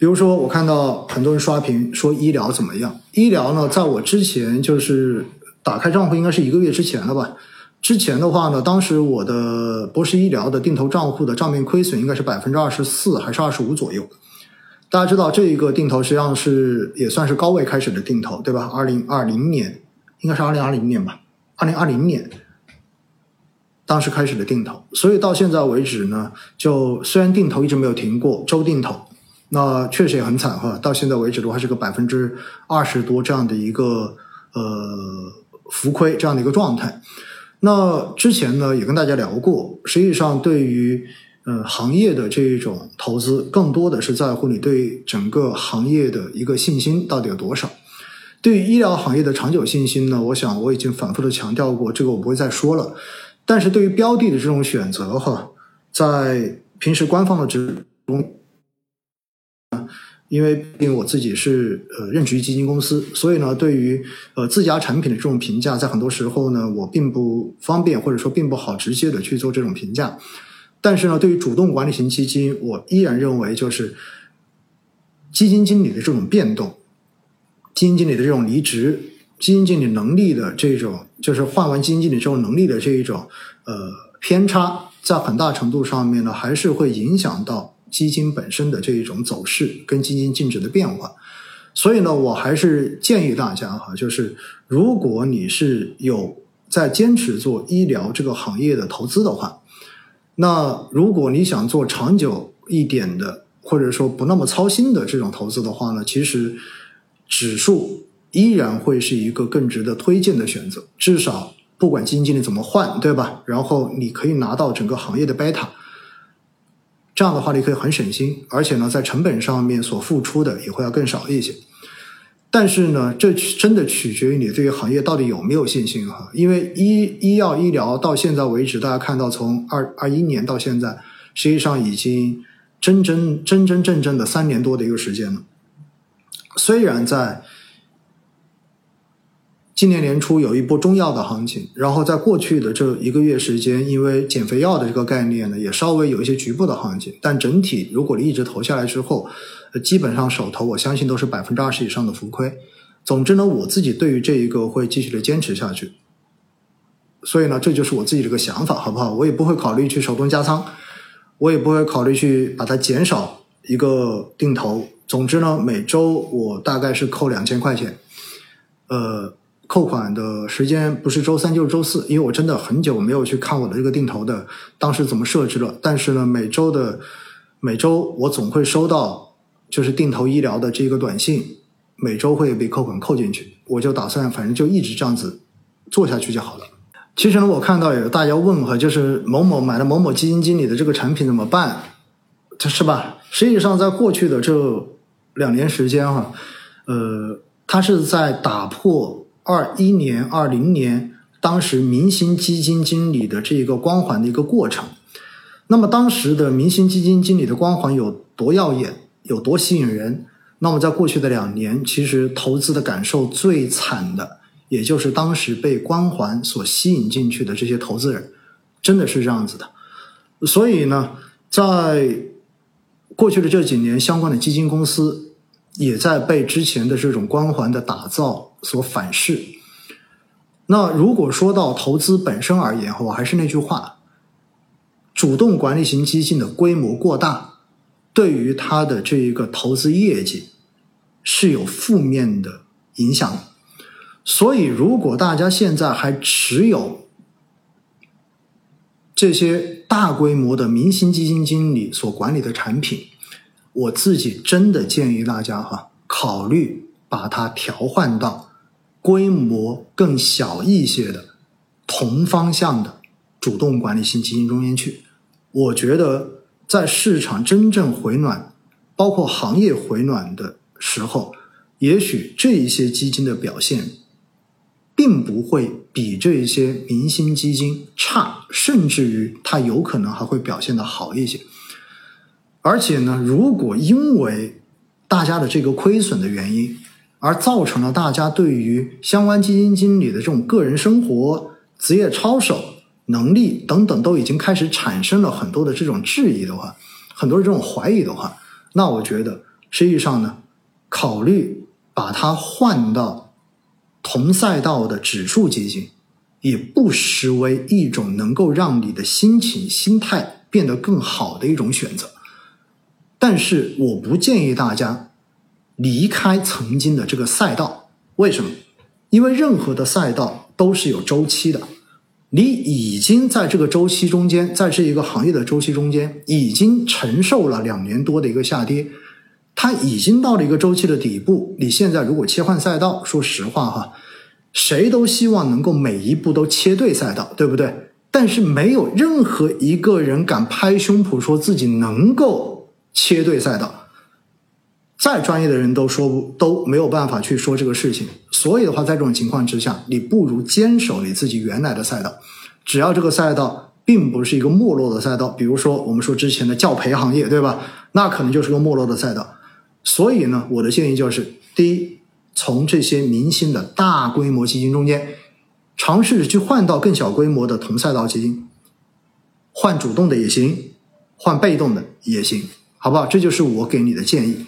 比如说，我看到很多人刷屏说医疗怎么样？医疗呢，在我之前就是打开账户，应该是一个月之前了吧？之前的话呢，当时我的博士医疗的定投账户的账面亏损应该是百分之二十四还是二十五左右。大家知道这一个定投实际上是也算是高位开始的定投，对吧？二零二零年应该是二零二零年吧？二零二零年当时开始的定投，所以到现在为止呢，就虽然定投一直没有停过，周定投，那确实也很惨哈。到现在为止的话，是个百分之二十多这样的一个呃浮亏这样的一个状态。那之前呢，也跟大家聊过，实际上对于呃行业的这种投资，更多的是在乎你对整个行业的一个信心到底有多少。对于医疗行业的长久信心呢，我想我已经反复的强调过，这个我不会再说了。但是对于标的的这种选择哈，在平时官方的指中。因为毕竟我自己是呃任职于基金公司，所以呢，对于呃自家产品的这种评价，在很多时候呢，我并不方便或者说并不好直接的去做这种评价。但是呢，对于主动管理型基金，我依然认为就是基金经理的这种变动，基金经理的这种离职，基金经理能力的这种就是换完基金经理这种能力的这一种呃偏差，在很大程度上面呢，还是会影响到。基金本身的这一种走势跟基金净值的变化，所以呢，我还是建议大家哈，就是如果你是有在坚持做医疗这个行业的投资的话，那如果你想做长久一点的，或者说不那么操心的这种投资的话呢，其实指数依然会是一个更值得推荐的选择。至少不管基金经理怎么换，对吧？然后你可以拿到整个行业的贝塔。这样的话，你可以很省心，而且呢，在成本上面所付出的也会要更少一些。但是呢，这真的取决于你对于行业到底有没有信心哈。因为医医药医疗到现在为止，大家看到从二二一年到现在，实际上已经真真真真正正的三年多的一个时间了。虽然在今年年初有一波中药的行情，然后在过去的这一个月时间，因为减肥药的这个概念呢，也稍微有一些局部的行情。但整体，如果你一直投下来之后，基本上手头我相信都是百分之二十以上的浮亏。总之呢，我自己对于这一个会继续的坚持下去。所以呢，这就是我自己的一个想法，好不好？我也不会考虑去手动加仓，我也不会考虑去把它减少一个定投。总之呢，每周我大概是扣两千块钱，呃。扣款的时间不是周三就是周四，因为我真的很久没有去看我的这个定投的当时怎么设置了。但是呢，每周的每周我总会收到就是定投医疗的这个短信，每周会被扣款扣进去。我就打算反正就一直这样子做下去就好了。其实呢，我看到有大家问哈，就是某某买了某某基金经理的这个产品怎么办？这是吧？实际上，在过去的这两年时间哈，呃，他是在打破。二一年、二零年，当时明星基金经理的这一个光环的一个过程。那么当时的明星基金经理的光环有多耀眼，有多吸引人？那么在过去的两年，其实投资的感受最惨的，也就是当时被光环所吸引进去的这些投资人，真的是这样子的。所以呢，在过去的这几年，相关的基金公司也在被之前的这种光环的打造。所反噬。那如果说到投资本身而言，我还是那句话：主动管理型基金的规模过大，对于它的这一个投资业绩是有负面的影响。所以，如果大家现在还持有这些大规模的明星基金经理所管理的产品，我自己真的建议大家哈，考虑把它调换到。规模更小一些的同方向的主动管理型基金中间去，我觉得在市场真正回暖，包括行业回暖的时候，也许这一些基金的表现，并不会比这一些明星基金差，甚至于它有可能还会表现的好一些。而且呢，如果因为大家的这个亏损的原因，而造成了大家对于相关基金经理的这种个人生活、职业操守能力等等都已经开始产生了很多的这种质疑的话，很多的这种怀疑的话，那我觉得实际上呢，考虑把它换到同赛道的指数基金，也不失为一种能够让你的心情、心态变得更好的一种选择。但是，我不建议大家离开曾经的这个赛道。为什么？因为任何的赛道都是有周期的。你已经在这个周期中间，在这一个行业的周期中间，已经承受了两年多的一个下跌，它已经到了一个周期的底部。你现在如果切换赛道，说实话哈，谁都希望能够每一步都切对赛道，对不对？但是没有任何一个人敢拍胸脯说自己能够切对赛道。再专业的人都说不都没有办法去说这个事情，所以的话，在这种情况之下，你不如坚守你自己原来的赛道，只要这个赛道并不是一个没落的赛道，比如说我们说之前的教培行业，对吧？那可能就是个没落的赛道。所以呢，我的建议就是：第一，从这些明星的大规模基金中间，尝试去换到更小规模的同赛道基金，换主动的也行，换被动的也行，好不好？这就是我给你的建议。